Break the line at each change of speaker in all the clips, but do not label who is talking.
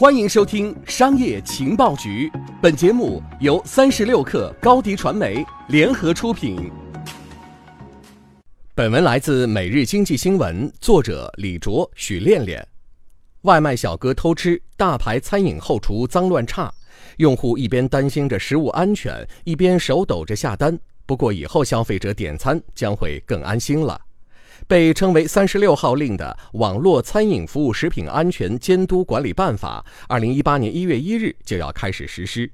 欢迎收听《商业情报局》，本节目由三十六克高低传媒联合出品。本文来自《每日经济新闻》，作者李卓、许恋恋。外卖小哥偷吃，大牌餐饮后厨脏乱差，用户一边担心着食物安全，一边手抖着下单。不过以后消费者点餐将会更安心了。被称为“三十六号令”的《网络餐饮服务食品安全监督管理办法》，二零一八年一月一日就要开始实施。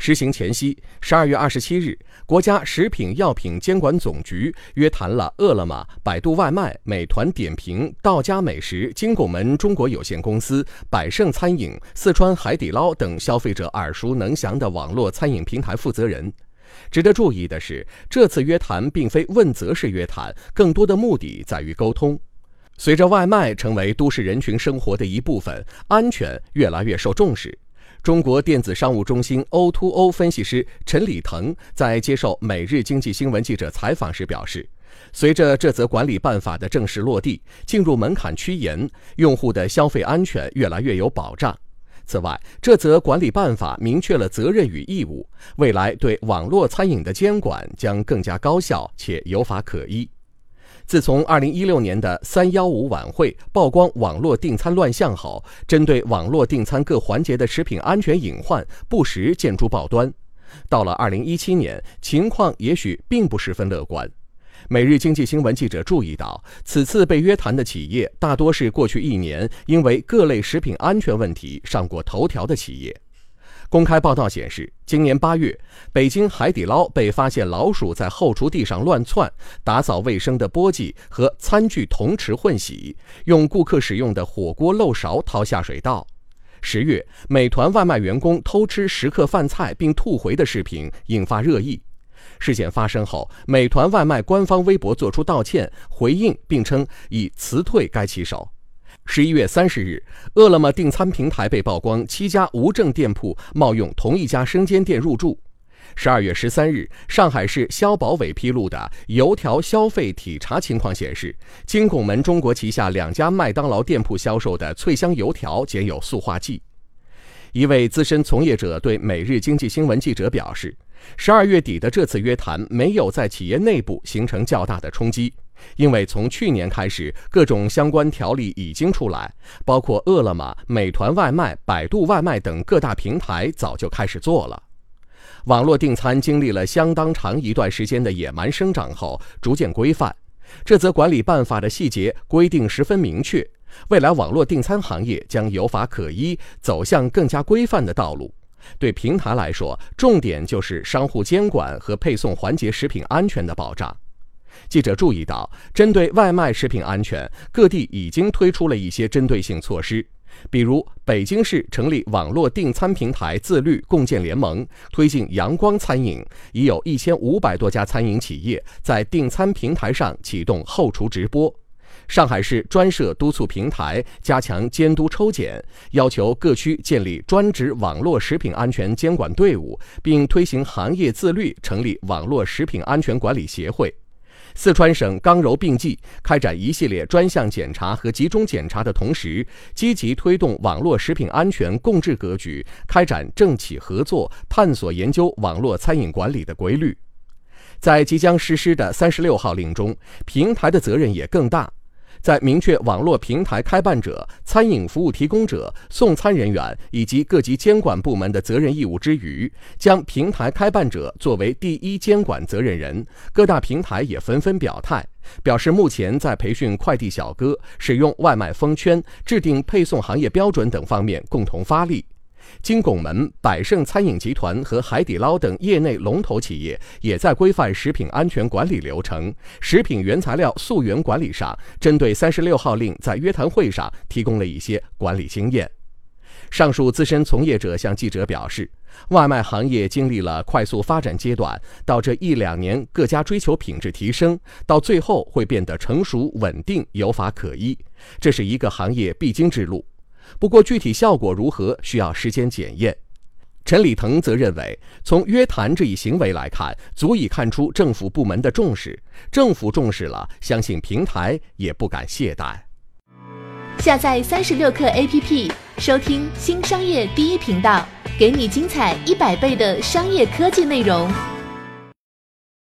实行前夕，十二月二十七日，国家食品药品监管总局约谈了饿了么、百度外卖、美团点评、道家美食、金拱门中国有限公司、百胜餐饮、四川海底捞等消费者耳熟能详的网络餐饮平台负责人。值得注意的是，这次约谈并非问责式约谈，更多的目的在于沟通。随着外卖成为都市人群生活的一部分，安全越来越受重视。中国电子商务中心 O2O 分析师陈礼腾在接受《每日经济新闻》记者采访时表示，随着这则管理办法的正式落地，进入门槛趋严，用户的消费安全越来越有保障。此外，这则管理办法明确了责任与义务，未来对网络餐饮的监管将更加高效且有法可依。自从2016年的“三幺五”晚会曝光网络订餐乱象后，针对网络订餐各环节的食品安全隐患不时见诸报端。到了2017年，情况也许并不十分乐观。每日经济新闻记者注意到，此次被约谈的企业大多是过去一年因为各类食品安全问题上过头条的企业。公开报道显示，今年八月，北京海底捞被发现老鼠在后厨地上乱窜，打扫卫生的簸箕和餐具同池混洗，用顾客使用的火锅漏勺掏下水道。十月，美团外卖员工偷吃食客饭菜并吐回的视频引发热议。事件发生后，美团外卖官方微博作出道歉回应，并称已辞退该骑手。十一月三十日，饿了么订餐平台被曝光七家无证店铺冒用同一家生煎店入驻。十二月十三日，上海市消保委披露的油条消费体查情况显示，金拱门中国旗下两家麦当劳店铺销售的脆香油条检有塑化剂。一位资深从业者对《每日经济新闻》记者表示。十二月底的这次约谈没有在企业内部形成较大的冲击，因为从去年开始，各种相关条例已经出来，包括饿了么、美团外卖、百度外卖等各大平台早就开始做了。网络订餐经历了相当长一段时间的野蛮生长后，逐渐规范。这则管理办法的细节规定十分明确，未来网络订餐行业将有法可依，走向更加规范的道路。对平台来说，重点就是商户监管和配送环节食品安全的保障。记者注意到，针对外卖食品安全，各地已经推出了一些针对性措施，比如北京市成立网络订餐平台自律共建联盟，推进阳光餐饮，已有一千五百多家餐饮企业在订餐平台上启动后厨直播。上海市专设督促平台，加强监督抽检，要求各区建立专职网络食品安全监管队伍，并推行行业自律，成立网络食品安全管理协会。四川省刚柔并济，开展一系列专项检查和集中检查的同时，积极推动网络食品安全共治格局，开展政企合作，探索研究网络餐饮管理的规律。在即将实施的三十六号令中，平台的责任也更大。在明确网络平台开办者、餐饮服务提供者、送餐人员以及各级监管部门的责任义务之余，将平台开办者作为第一监管责任人。各大平台也纷纷表态，表示目前在培训快递小哥、使用外卖封圈、制定配送行业标准等方面共同发力。金拱门、百胜餐饮集团和海底捞等业内龙头企业也在规范食品安全管理流程、食品原材料溯源管理上，针对三十六号令在约谈会上提供了一些管理经验。上述资深从业者向记者表示，外卖行业经历了快速发展阶段，到这一两年各家追求品质提升，到最后会变得成熟稳定、有法可依，这是一个行业必经之路。不过，具体效果如何，需要时间检验。陈礼腾则认为，从约谈这一行为来看，足以看出政府部门的重视。政府重视了，相信平台也不敢懈怠。
下载三十六课 APP，收听新商业第一频道，给你精彩一百倍的商业科技内容。